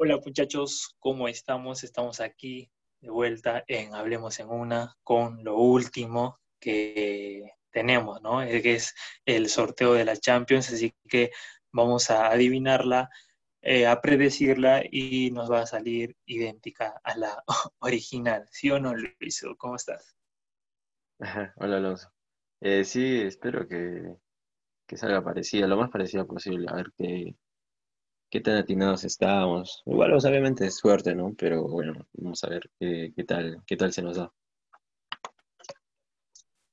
Hola muchachos, ¿cómo estamos? Estamos aquí de vuelta en Hablemos en una con lo último que tenemos, ¿no? Que es el sorteo de la Champions, así que vamos a adivinarla, eh, a predecirla y nos va a salir idéntica a la original. ¿Sí o no, Luis? ¿Cómo estás? Hola Alonso. Eh, sí, espero que, que salga parecida, lo más parecida posible, a ver qué, qué tan atinados estamos. Igual, obviamente es suerte, ¿no? Pero bueno, vamos a ver qué, tal, qué tal se nos da.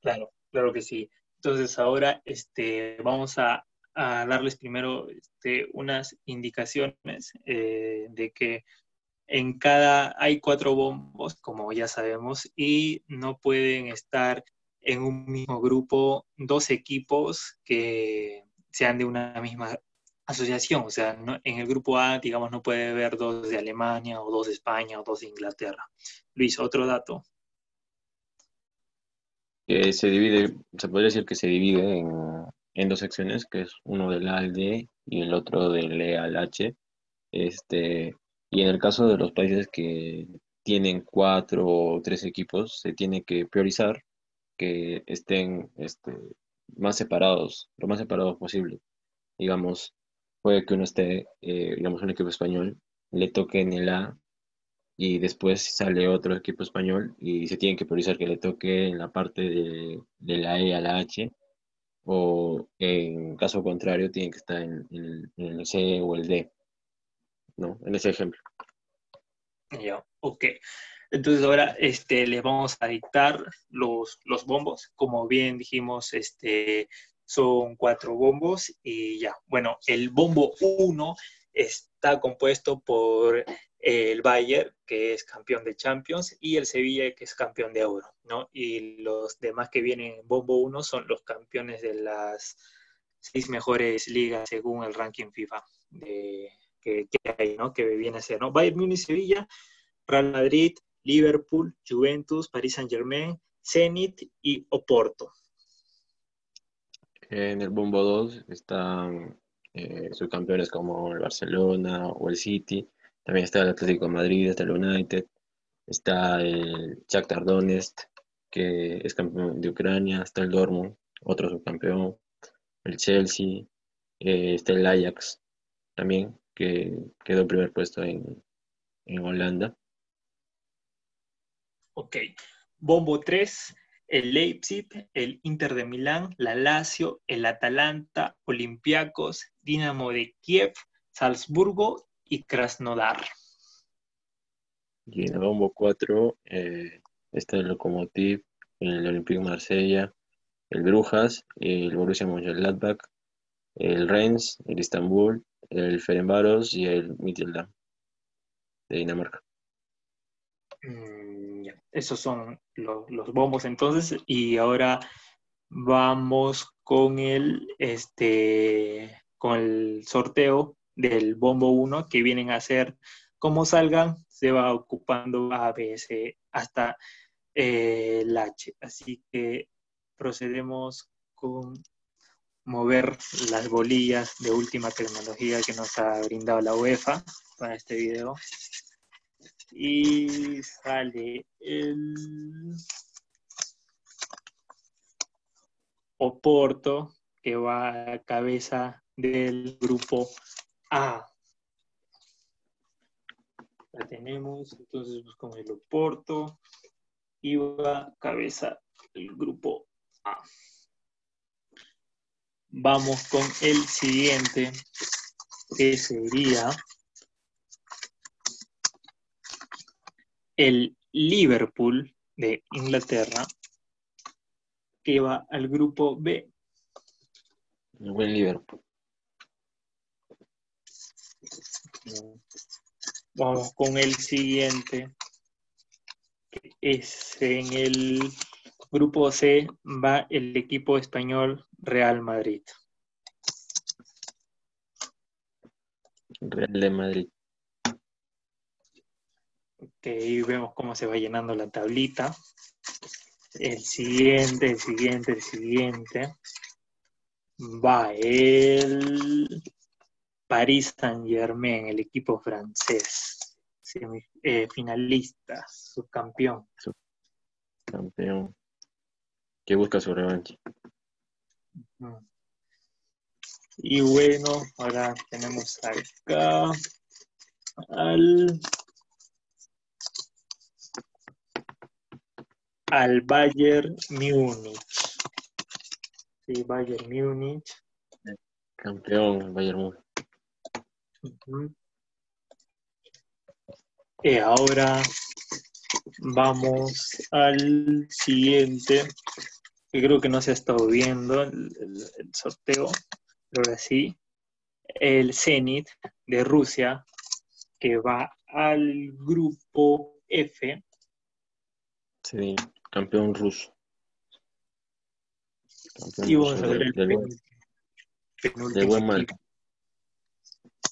Claro, claro que sí. Entonces ahora este, vamos a, a darles primero este, unas indicaciones eh, de que en cada hay cuatro bombos, como ya sabemos, y no pueden estar en un mismo grupo dos equipos que sean de una misma asociación. O sea, en el grupo A, digamos, no puede haber dos de Alemania o dos de España o dos de Inglaterra. Luis, otro dato. Que se divide, se podría decir que se divide en, dos secciones, que es uno del A y el otro del E. Este, y en el caso de los países que tienen cuatro o tres equipos, se tiene que priorizar que estén este, más separados, lo más separados posible. Digamos, puede que uno esté, eh, digamos, un equipo español, le toque en el A y después sale otro equipo español y se tiene que priorizar que le toque en la parte de, la E a la H o en caso contrario tiene que estar en, el C o el D, ¿no? En ese ejemplo. Ya, ok. Entonces ahora este, les vamos a dictar los, los bombos. Como bien dijimos, este, son cuatro bombos y ya. Bueno, el bombo 1 está compuesto por el Bayern, que es campeón de Champions, y el Sevilla, que es campeón de Euro, ¿no? Y los demás que vienen en bombo 1 son los campeones de las seis mejores ligas según el ranking FIFA de, que, hay, ¿no? Que viene a ser, ¿no? Bayern Múnich, Sevilla, Real Madrid, Liverpool, Juventus, Paris Saint-Germain, Zenit y Oporto. En el bombo 2 están eh, subcampeones como el Barcelona o el City. También está el Atlético de Madrid, está el United, está el Shakhtar Donetsk, que es campeón de Ucrania, está el Dortmund, otro subcampeón, el Chelsea, eh, está el Ajax también, que quedó en primer puesto en, en Holanda. Ok. Bombo 3, el Leipzig, el Inter de Milán, la Lazio, el Atalanta, Olympiacos, Dinamo de Kiev, Salzburgo y Krasnodar. Y en el bombo 4 eh, está el Lokomotiv, el Olympique Marsella, el Brujas, el Borussia Mönchengladbach, el Rennes, el Istanbul, el Ferencváros y el Midtjylland de Dinamarca. Mm, esos son los, bombos entonces. Y ahora vamos con el, este, con el sorteo del bombo 1 que vienen a ser como salgan, se va ocupando A, B, C hasta eh, el H. Así que procedemos con mover las bolillas de última tecnología que nos ha brindado la UEFA para este video y sale el Oporto que va a cabeza del grupo A. La tenemos, entonces buscamos el Oporto y va a cabeza del grupo A. Vamos con el siguiente, que sería el Liverpool de Inglaterra, que va al grupo B. El buen Liverpool. Vamos con el siguiente, que es en el grupo C, va el equipo español Real Madrid. Real de Madrid. Ok, ahí vemos cómo se va llenando la tablita. El siguiente, el siguiente, el siguiente. Va el Paris Saint Germain, el equipo francés, eh, finalista, subcampeón. Campeón. Que busca su revancha. Y bueno, ahora tenemos acá al, al Bayern Múnich. Sí, Bayern Múnich. Campeón, Bayern Múnich. Y ahora vamos al siguiente, que creo que no se ha estado viendo el, sorteo, pero ahora sí. El Zenit de Rusia, que va al grupo F. Sí, campeón ruso. y vamos a ver el penúltimo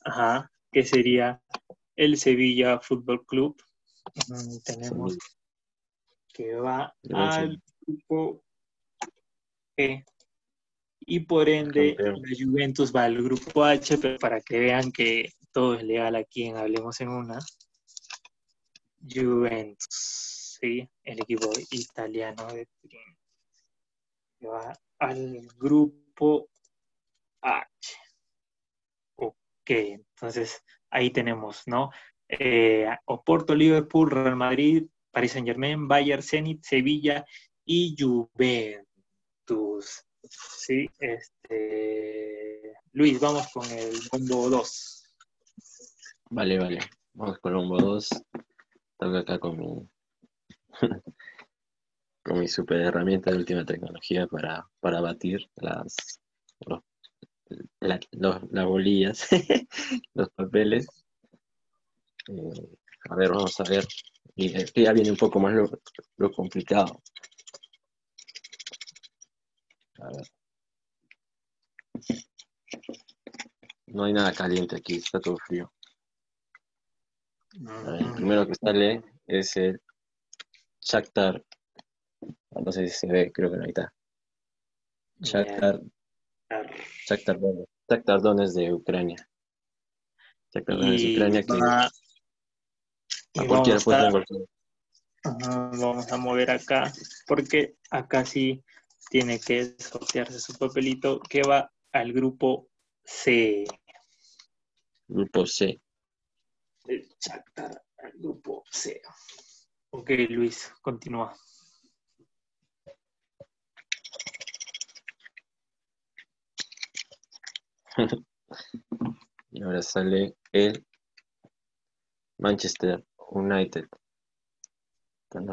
Ajá, que sería el Sevilla Fútbol Club. Tenemos que va al grupo E. Y por ende, la Juventus va al grupo H, pero para que vean que todo es legal aquí en Hablemos en una. Juventus, El equipo italiano de Turín. Que va al grupo H. Ok, entonces ahí tenemos, ¿no? Eh, Oporto, Liverpool, Real Madrid, Paris Saint Germain, Bayern, Zenit, Sevilla y Juventus. Sí, este. Luis, vamos con el bombo 2. Vale, vale. Vamos con el bombo 2. Tengo acá con. con mi super herramienta de última tecnología para, para batir las, las bolillas, los papeles. Eh, a ver, vamos a ver. Y ya viene un poco más lo, complicado. A ver. No hay nada caliente aquí, está todo frío. el primero que sale es el Shakhtar. No sé si se ve, creo que no está. Shakhtar Shakhtar Donetsk de Ucrania. Shakhtar Donetsk de Ucrania que a cualquiera puede Vamos a mover acá, porque acá sí tiene que sortearse su papelito que va al grupo C. Grupo C. El Shakhtar al grupo C. Ok, Luis, continúa. y ahora sale el Manchester United. el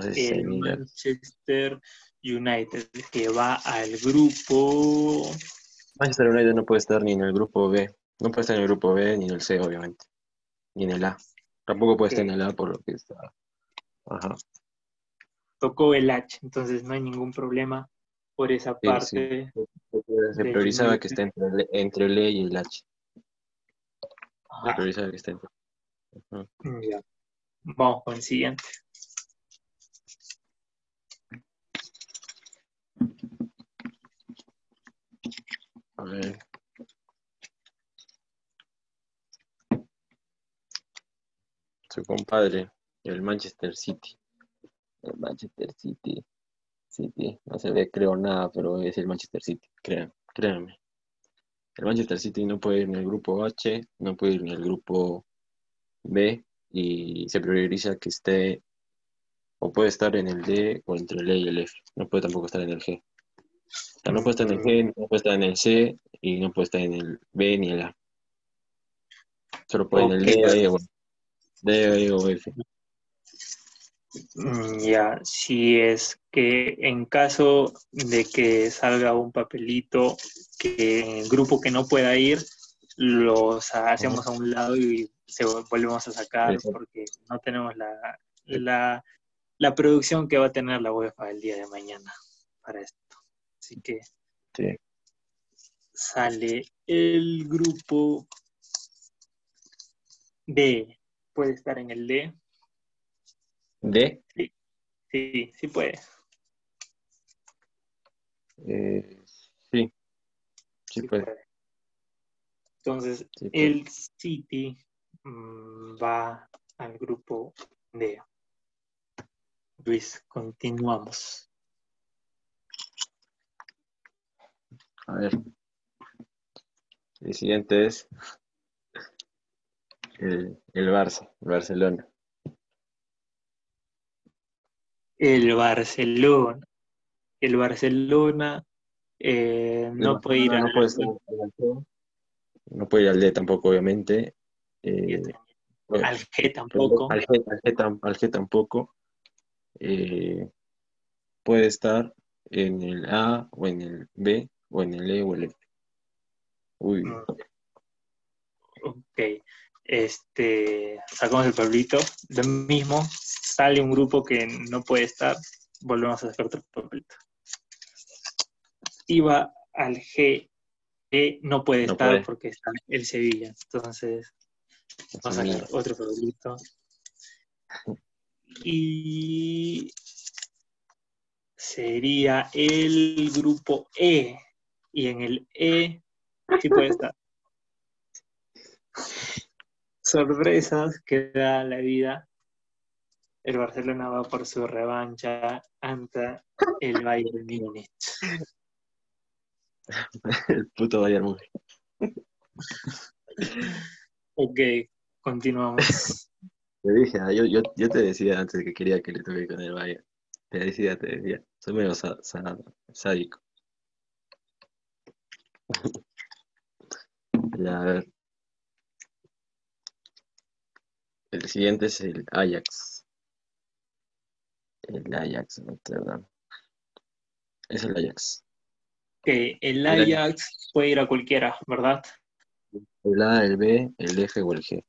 Manchester United que va al grupo. Manchester United no puede estar ni en el grupo B. No puede estar en el grupo B ni en el C, obviamente. Ni en el A. Tampoco puede estar en el A por lo que está. Ajá. Tocó el H, entonces no hay ningún problema por esa parte. Se priorizaba que esté entre, el, entre el E y el H. Se priorizaba que esté entre. Vamos con el siguiente. A ver. Su compadre, el Manchester City. El Manchester City. City. No se ve, creo, nada, pero es el Manchester City, créanme. créanme. El Manchester City no puede ir en el grupo H, no puede ir en el grupo B y se prioriza que esté o puede estar en el D o entre el E y el F. No puede tampoco estar en el G. O sea, no puede estar en el G, no puede estar en el C y no puede estar en el B ni el A. Solo puede en el D, E o, D, E o F. Mm, ya, si es que en caso de que salga un papelito que el grupo que no pueda ir, los hacemos a un lado y se volvemos a sacar porque no tenemos la, la, producción que va a tener la UEFA el día de mañana para esto. Así que sale el grupo D. Puede estar en el D. ¿D? Sí, sí, sí puede. Eh, sí, sí, puede. Entonces, Sí, el City mm, va al grupo D. Luis, continuamos. A ver. El siguiente es el, el Barça, el Barcelona. El Barcelona. El Barcelona eh, no puede ir al no puede. No puede ir al D tampoco, obviamente. Eh, bueno, al G tampoco. Al G, al G al G tampoco. Eh, puede estar en el A o en el B o en el E o el F. Uy, Mm. Ok. Este, sacamos el papelito. Lo mismo, sale un grupo que no puede estar. Volvemos a sacar otro papelito. Iba al G. E no puede No estar puede. porque está el Sevilla. Entonces, vamos a sacar otro papelito. Y sería el grupo E. Y en el E sí puede estar. Sorpresas que da la vida. El Barcelona va por su revancha ante el Bayern Múnich. el puto Bayern Múnich. Ok, continuamos. Te dije, ah, yo, yo, yo te decía antes que quería que le toque con el Bayern. Te decía, te decía. Soy medio sádico. Ya, a ver. El siguiente es el Ajax. El Ajax, Rotterdam. Es el Ajax. Que el Ajax puede ir a cualquiera, ¿verdad? El A, el B, el F o el G.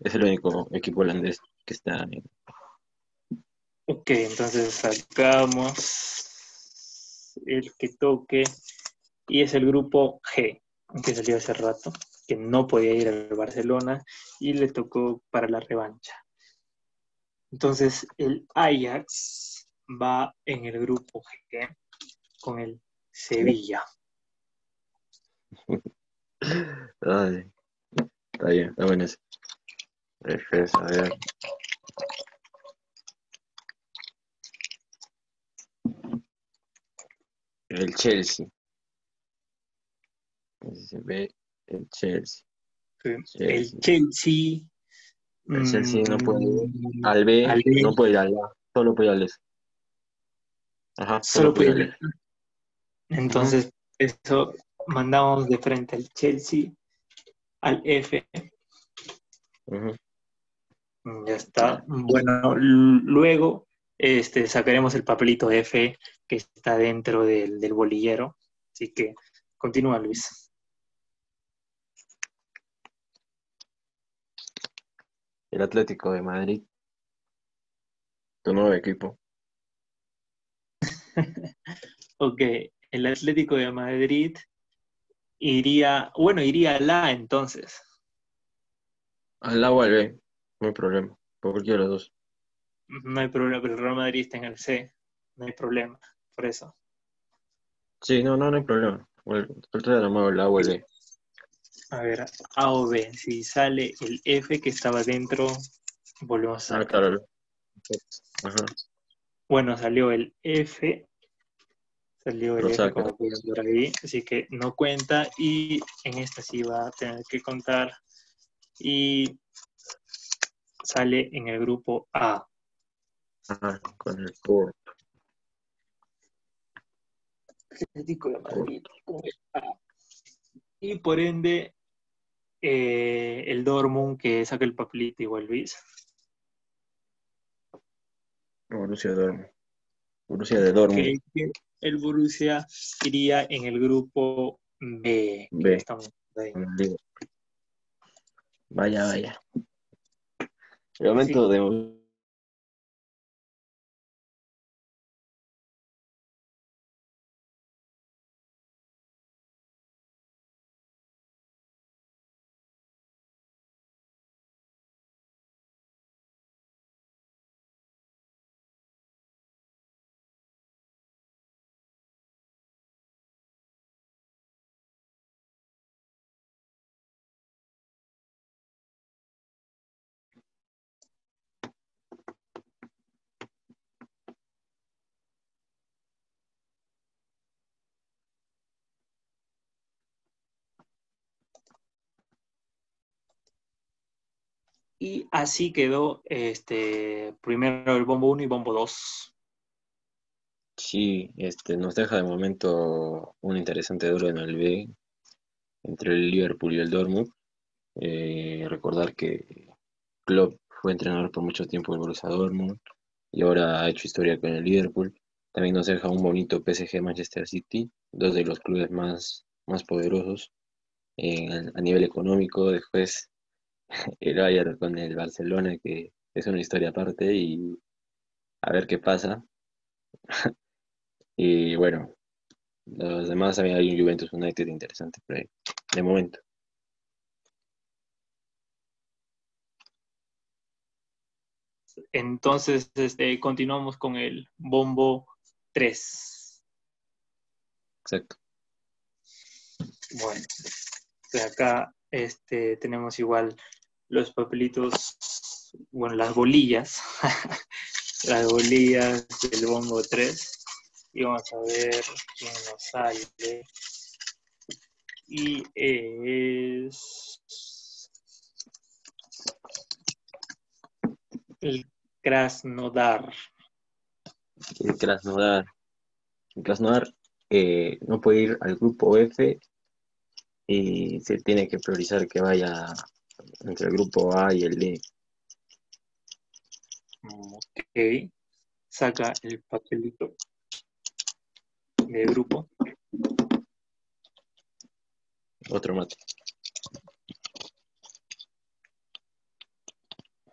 Es el único equipo holandés que está en Ok, entonces sacamos el que toque y es el grupo G, que salió hace rato, que no podía ir al Barcelona y le tocó para la revancha. Entonces el Ajax va en el grupo G con el Sevilla. Ay, está bien, está bueno ese. F, a ver. El Chelsea. Se ve el Chelsea. El Chelsea. El Chelsea no puede ir mm, Al B, Al B. no puede ir al A, solo puede ir al F. Ajá, solo solo puede ir puede al. Entonces, eso mandamos de frente al Chelsea, al F. Ujú. Ya está. Bueno, luego este, sacaremos el papelito F que está dentro del, del bolillero. Así que continúa, Luis. El Atlético de Madrid. Tu nuevo equipo. Ok, el Atlético de Madrid iría, bueno, iría al A entonces. Al A o al B, no hay problema. Por cualquiera de los dos. No hay problema, pero el Real Madrid está en el C. No hay problema, por eso. Sí, no, no, no hay problema. El otro era el A o el B. A ver, A o B. Si sale el F que estaba dentro, volvemos a Ah, claro. Ajá. Bueno, salió el F. Salió el F como pueden ver ahí. Así que no cuenta. Y en esta sí va a tener que contar. Y sale en el grupo A. Ajá, con el Madrid con el A. Y por ende, eh, el Dortmund que saca el papelito igual Luis. Borussia Dortmund. Borussia de Dortmund. que el Borussia iría en el grupo B. B. estamos ahí. Vaya, vaya. El momento de Y así quedó este, primero el bombo 1 y bombo 2. Sí, este, nos deja de momento un interesante duelo en el B entre el Liverpool y el Dortmund. Eh, recordar que Klopp fue entrenador por mucho tiempo en Borussia Dortmund y ahora ha hecho historia con el Liverpool. También nos deja un bonito PSG Manchester City, dos de los clubes más, más poderosos a nivel económico. Después el Bayern con el Barcelona, que es una historia aparte y a ver qué pasa. y bueno, los demás también hay un Juventus United interesante por ahí, de momento. Entonces, este, continuamos con el bombo 3. Exacto. Bueno, de acá este, tenemos igual los papelitos, bueno, las bolillas, las bolillas del bombo 3. Y vamos a ver quién nos sale. Y es el Krasnodar. El Krasnodar. El Krasnodar eh, no puede ir al grupo F y se tiene que priorizar que vaya entre el grupo A y el D. Ok. Saca el papelito de grupo. Otro mate.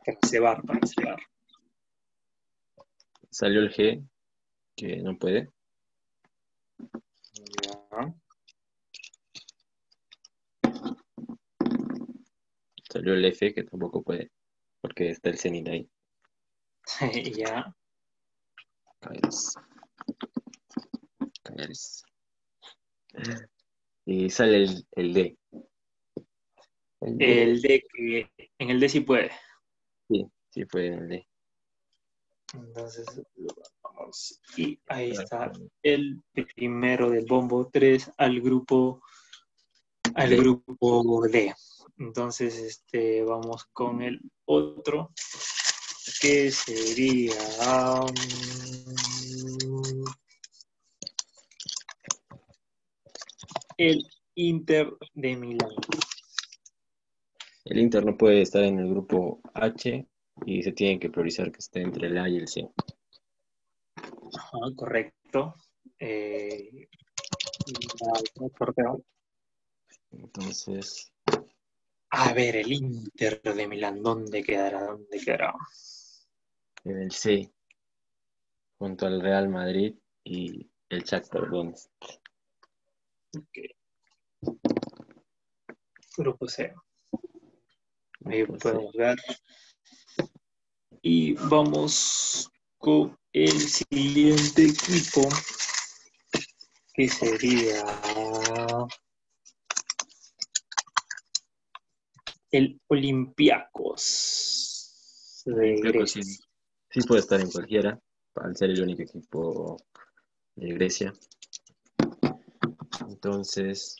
Para cebar, para cebar. Salió el G, que no puede. Ya. Salió el F, que tampoco puede, porque está el cenit ahí. ya. Caeres. Caeres. Y sale el, el D. El D. El D que en el D sí puede. Sí, sí puede en el D. Entonces, vamos. Y ahí está el primero del bombo 3 al grupo al D. grupo D. Entonces, este, vamos con el otro, que sería um, el Inter de Milán. El Inter no puede estar en el grupo H y se tiene que priorizar que esté entre el A y el C. Ajá, correcto. Eh, ya, el sorteo. Entonces, A ver, el Inter de Milán, ¿dónde quedará? ¿Dónde quedará? en el C, junto al Real Madrid y el Shakhtar Donetsk. Ok. Grupo C. Ahí Grupo C. podemos ver. Y vamos con el siguiente equipo, que sería el Olympiacos de Grecia. sí, sí puede estar en cualquiera, al ser el único equipo de Grecia. Entonces,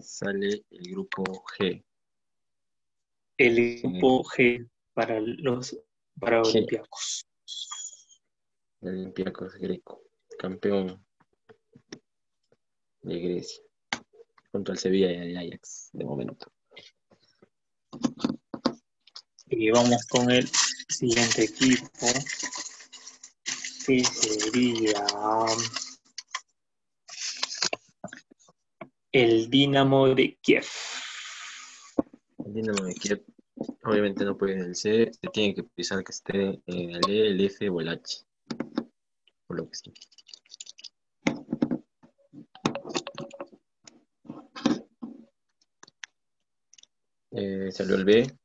sale el grupo G. El grupo G para los para G. Olympiacos. el Olympiacos greco, campeón de Grecia, junto al Sevilla y al Ajax, de momento. Y vamos con el siguiente equipo, que sería el Dinamo de Kiev. El Dinamo de Kiev obviamente no puede en el C, se tiene que pensar que esté en el E, el F o el H. Por lo que sí. Eh, salió el B.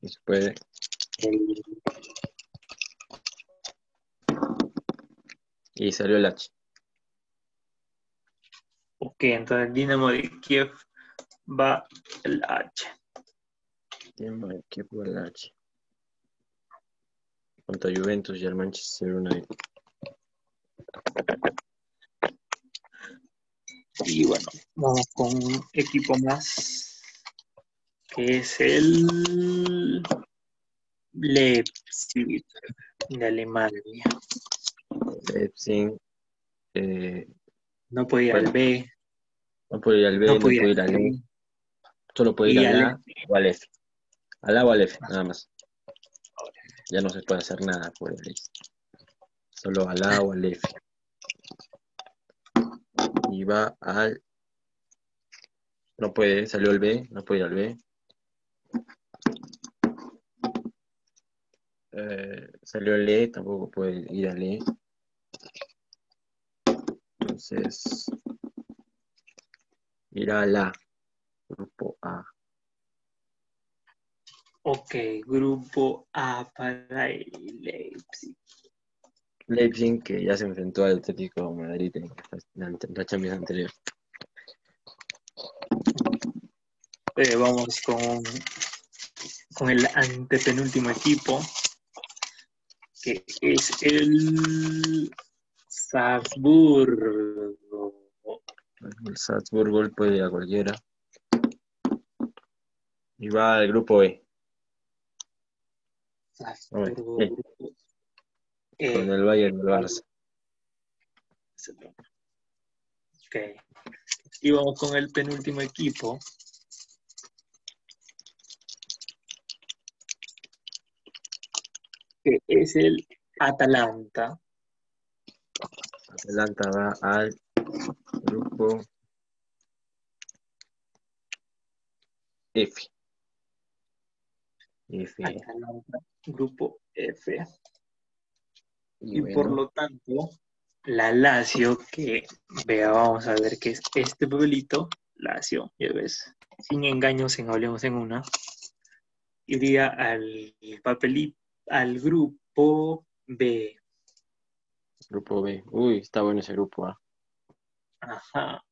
Y puede. Salió el H. ok, entonces el Dinamo de Kiev va el H. Dinamo de Kiev o el H. Contra Juventus y el Manchester United. Y bueno, vamos con un equipo más, que es el Leipzig de Alemania. Leipzig. Eh, no puede ir al B. No puede ir al B, no, puede ir al E. Solo puede ir al A o al F. Al A o al F, nada más. Ya no se puede hacer nada por el Solo al A o al F. Va al... No puede, salió el B, no puede ir al B. Eh, salió el E, tampoco puede ir al E. Entonces, irá al A, grupo A. Ok, grupo A para el Leipzig. Leipzig, que ya se enfrentó al Atlético Madrid en la, Champions anterior. Eh, vamos con, con el antepenúltimo equipo, que es el Salzburgo. El Salzburgo puede ir a cualquiera. Y va al grupo E. Salzburgo. Con el Bayern del Barça. Ok. Y vamos con el penúltimo equipo. Que es el Atalanta. Atalanta va al grupo F. F. grupo F. Y, por lo tanto, la Lazio, que vea, vamos a ver qué es este papelito, Lazio, ya ves, sin engaños en Hablemos en una, iría al papelito, al grupo B. Grupo B. Uy, está bueno ese grupo A. Ajá.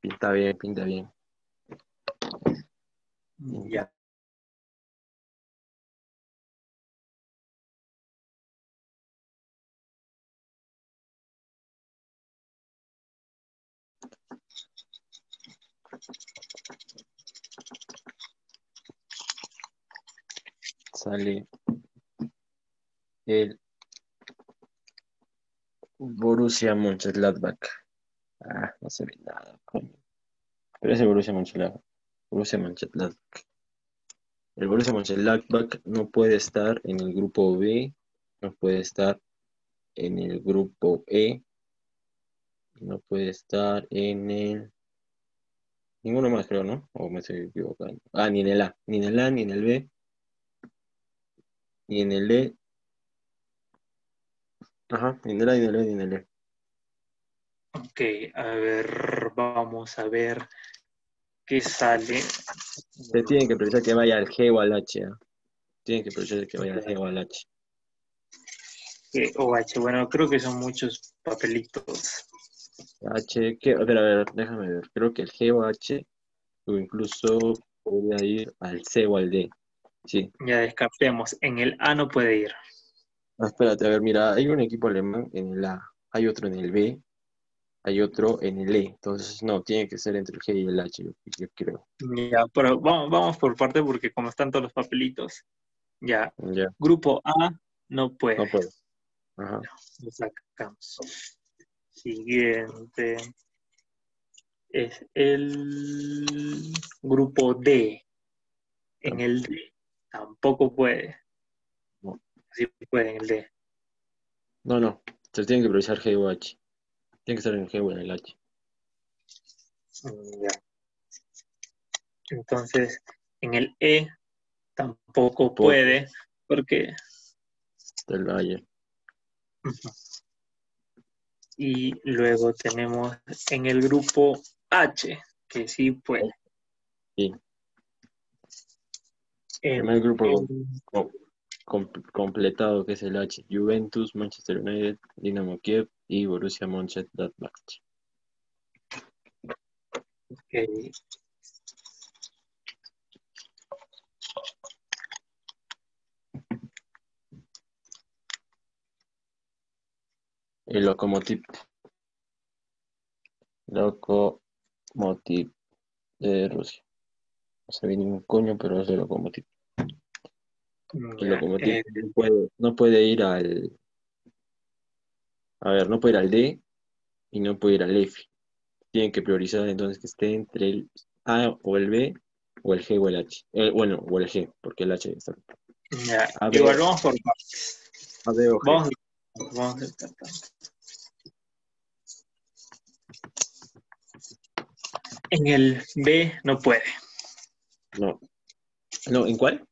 Pinta bien, pinta bien. Ya. Sale el Borussia Mönchengladbach. Ah, no se ve nada, coño. Pero es el Borussia Mönchengladbach. Borussia Mönchengladbach. El Borussia Mönchengladbach no puede estar en el grupo B, no puede estar en el grupo E, no puede estar en el... Ninguno más creo, ¿no? O me estoy equivocando. Ah, ni en el A, ni en el A, ni en el B, ni en el E, Ajá, ni en el A, ni en el E, ni en el E. Ok, a ver, vamos a ver qué sale. Se tienen que precisar que vaya al G o al H. ¿eh? Tienen que precisar que vaya al G o al H. G o H, bueno, creo que son muchos papelitos. H, ¿qué? A ver, a ver, déjame ver. Creo que el G o H, o incluso podría ir al C o al D. Sí. Ya descartemos. En el A no puede ir. Ah, espérate, a ver, mira, hay un equipo alemán en el A, hay otro en el B, hay otro en el E. Entonces, no, tiene que ser entre el G y el H, yo, creo. Ya, pero vamos, vamos, por parte porque como están todos los papelitos, ya. Grupo A no puede. No puede. Ajá. Lo sacamos. Siguiente es el grupo D. En el D tampoco puede. No. Sí puede en el D. No, no. Se tiene que priorizar G o H. Tiene que estar en el G o en el H. Mm, ya. Entonces, en el E tampoco puede, porque... Del Valle. Y luego tenemos en el grupo H, que sí puede. Sí. El grupo completado que es el H, Juventus, Manchester United, Dinamo Kiev y Borussia Mönchengladbach. Okay. El Lokomotiv. Lokomotiv de Rusia. No sé bien ningún coño, pero es de Lokomotiv. El Lokomotiv Eh, no puede, no puede ir al. A ver, no puede ir al D y no puede ir al F. Tienen que priorizar entonces que esté entre el A o el B o el G o el H. Eh, bueno, o el G, porque el H está. ya, A ver. Igual vamos por partes. A, B o G. Vamos, vamos descartando. En el B no puede. No. No, ¿en cuál?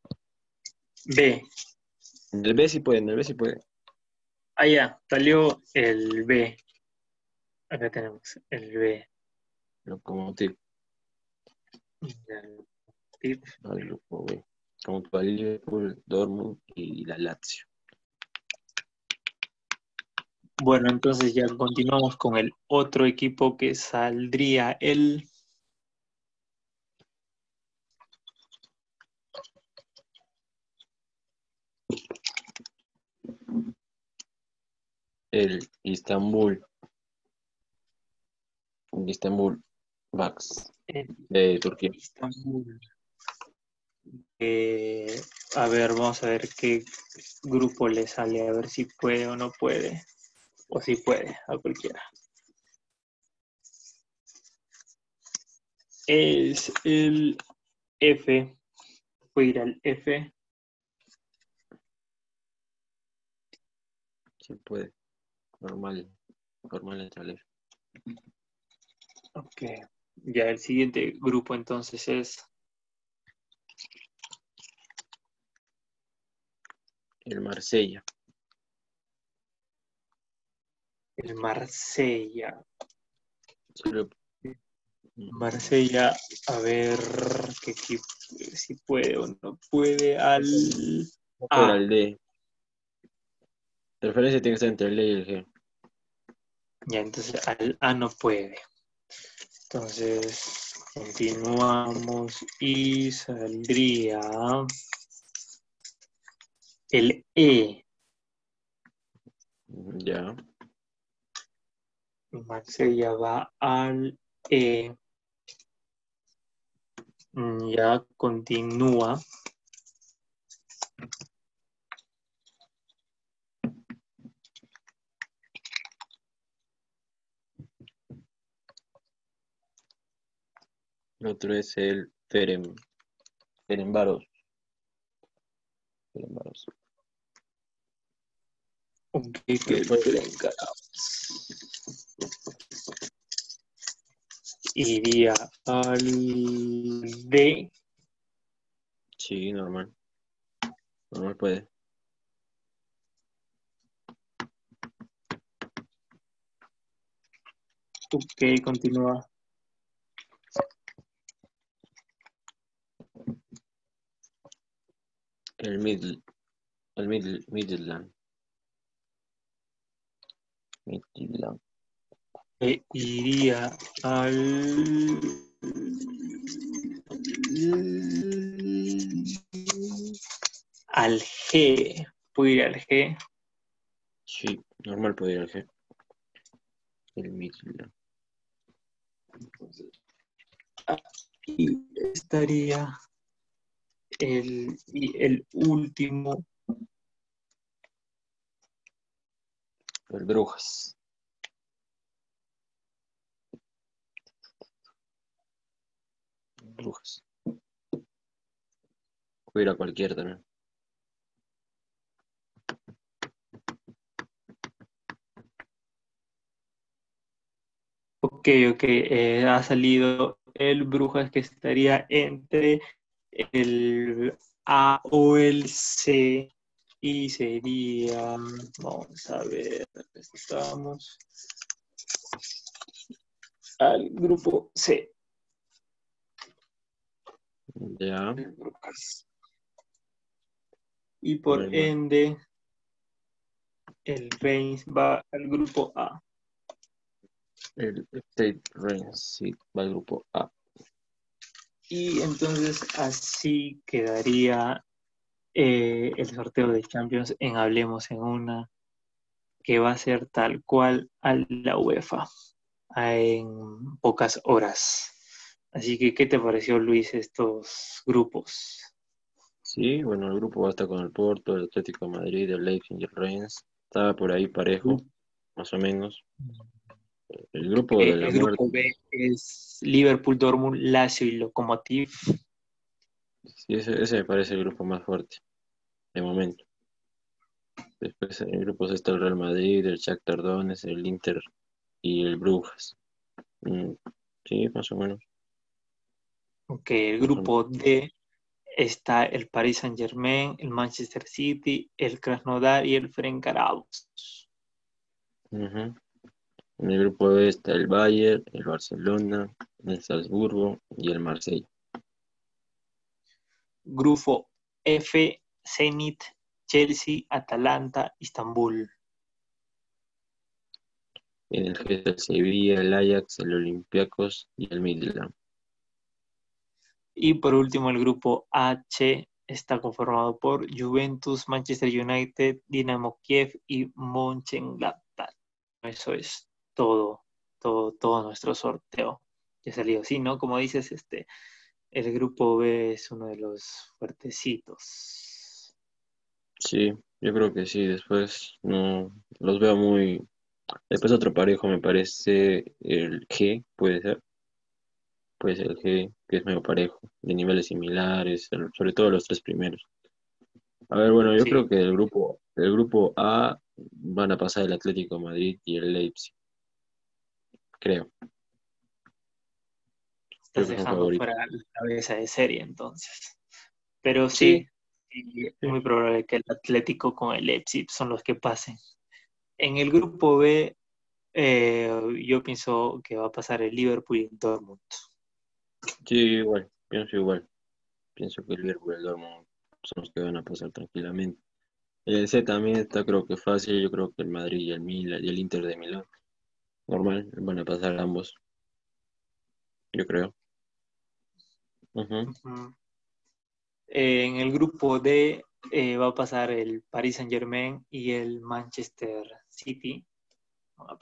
B. En el B sí puede, en el B sí puede. Ah, ya, salió el B. Acá tenemos el B. Junto al Liverpool, Dortmund y la Lazio. Bueno, entonces ya continuamos con el otro equipo que saldría el El Istanbul. Istanbul el de Turquía. Istanbul. Eh, a ver, vamos a ver qué grupo le sale, a ver si puede o no puede. O si puede, a cualquiera. Es el F. Puede ir al F. Sí puede. Normal. Normal entre el F. Ok. Ya el siguiente grupo entonces es El Marsella. El Marsella. Marsella, a ver qué equipo, si puede o no puede al al D. La referencia tiene que estar entre el D y el G. ya entonces al A no puede. Entonces continuamos y saldría el E. Ya. Marsella va al E. Ya continúa. El otro es el Ferem. Ok, que. Iría al D. Sí, normal. Normal puede. Ok, continúa. El Middle. El Middle, Midland. Midland. E iría al. Al G. Puedo ir al G. Sí, normal puede ir al G. El Midland. Y estaría el, y el último. El Brujas. Brujas. Puede ir a cualquier también. Ok, ok. eh, ha salido el Brujas que estaría entre el A o el C. Y sería, vamos a ver, estamos al grupo C. Ya. Brujas. Y por Bueno. ende, el Reims va al grupo A. El State Reigns, sí, va al grupo A. Y entonces así quedaría eh, el sorteo de Champions en Hablemos en una, que va a ser tal cual a la UEFA. en pocas horas. Así que, ¿qué te pareció, Luis, estos grupos? Sí, bueno, el grupo va a estar con el Porto, el Atlético de Madrid, el Leipzig y el Reims. Estaba por ahí parejo, más o menos. El grupo de el grupo B es Liverpool, Dortmund, Lazio y Lokomotiv. Sí, ese, ese me parece el grupo más fuerte, de momento. Después en el grupo está el Real Madrid, el Shakhtar Donetsk, el Inter y el Brujas. Mm, sí, más o menos. Ok, el grupo D está el Paris Saint Germain, el Manchester City, el Krasnodar y el Ferencváros. En el grupo B está el Bayern, el Barcelona, el Salzburgo y el Marsella. Grupo F, Zenit, Chelsea, Atalanta, Istambul. En el G Sevilla, el Ajax, el Olympiacos y el Midland. Y por último, el grupo H está conformado por Juventus, Manchester United, Dinamo Kiev y Mönchengladbach. Eso es todo, todo, todo nuestro sorteo. Ya salió así, ¿no? Como dices, este, el grupo B es uno de los fuertecitos. Sí, yo creo que sí. Después no los veo muy. Después otro parejo me parece el G, puede ser pues el G, que es medio parejo, de niveles similares, sobre todo los tres primeros. A ver, bueno, yo creo que el grupo, el grupo A van a pasar el Atlético Madrid y el Leipzig. Creo. Estás dejando fuera la cabeza de serie entonces. Pero sí, es muy probable que el Atlético con el Leipzig son los que pasen. En el grupo B, eh, yo pienso que va a pasar el Liverpool y el Dortmund. Sí, igual, pienso igual. Pienso que el Liverpool y el Dortmund son los que van a pasar tranquilamente. El C también está creo que fácil, yo creo que el Madrid y el Milan y el Inter de Milán. Normal, van a pasar ambos. Yo creo. en el grupo D eh, va a pasar el Paris Saint Germain y el Manchester City.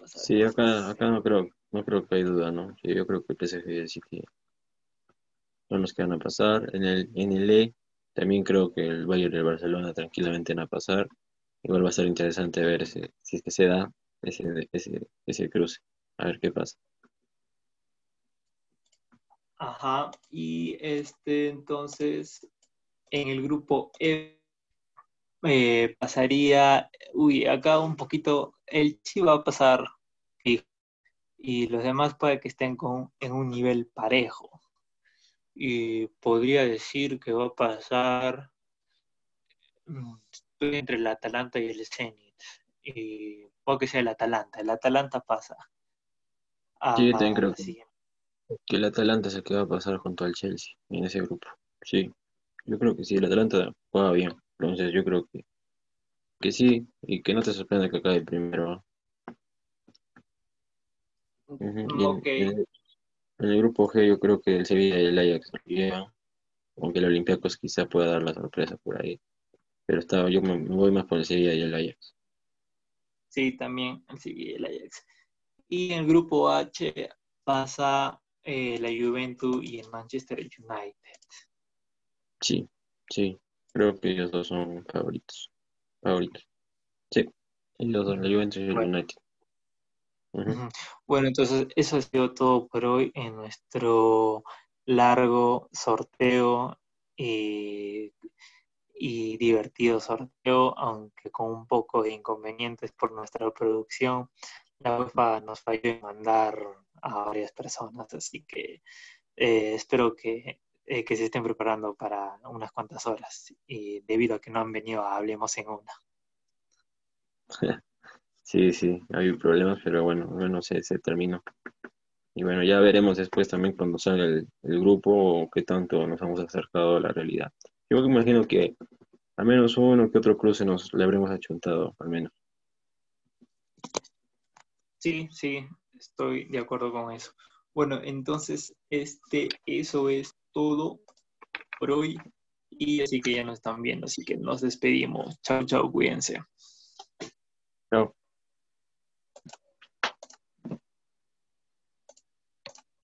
sí, acá, acá no creo, no creo que hay duda, ¿no? Sí, yo creo que el PSG y el City son los que van a pasar. En el, en el E también creo que el Bayern y el Barcelona tranquilamente van a pasar. Igual va a ser interesante ver si es que se da ese, ese, ese cruce. A ver qué pasa. Ajá, y este entonces en el grupo E eh, pasaría, uy, acá un poquito, el Chi va a pasar y los demás puede que estén con, en un nivel parejo y podría decir que va a pasar mm, entre el Atalanta y el Zenit. Y puede que sea el Atalanta. El Atalanta pasa. sí, yo también creo que, el Atalanta es el que va a pasar junto al Chelsea en ese grupo. Sí, yo creo que sí, el Atalanta juega bien. Entonces yo creo que, que sí, y que no te sorprenda que acabe primero. En el grupo G yo creo que el Sevilla y el Ajax aunque el Olympiacos quizá pueda dar la sorpresa por ahí. Pero estaba, yo me, voy más por el Sevilla y el Ajax. Sí, también el Sevilla y el Ajax. Y en el grupo H pasa eh, la Juventus y el Manchester United. Sí, sí, creo que ellos dos son favoritos. Favoritos. Sí, ellos dos, la Juventus y el United. Bueno, entonces eso ha sido todo por hoy en nuestro largo sorteo y, divertido sorteo, aunque con un poco de inconvenientes por nuestra producción. La UEFA nos falló en mandar a varias personas, así que eh, espero que, eh, que se estén preparando para unas cuantas horas y debido a que no han venido, hablemos en una. Sí, sí, hay problemas, pero bueno, bueno, se, se terminó. Y bueno, ya veremos después también cuando salga el, grupo o qué tanto nos hemos acercado a la realidad. Yo me imagino que al menos uno que otro cruce nos le habremos achuntado, al menos. Sí, sí, estoy de acuerdo con eso. Bueno, entonces, este, eso es todo por hoy. Y así que ya nos están viendo, así que nos despedimos. Chao, chao, cuídense. Chao.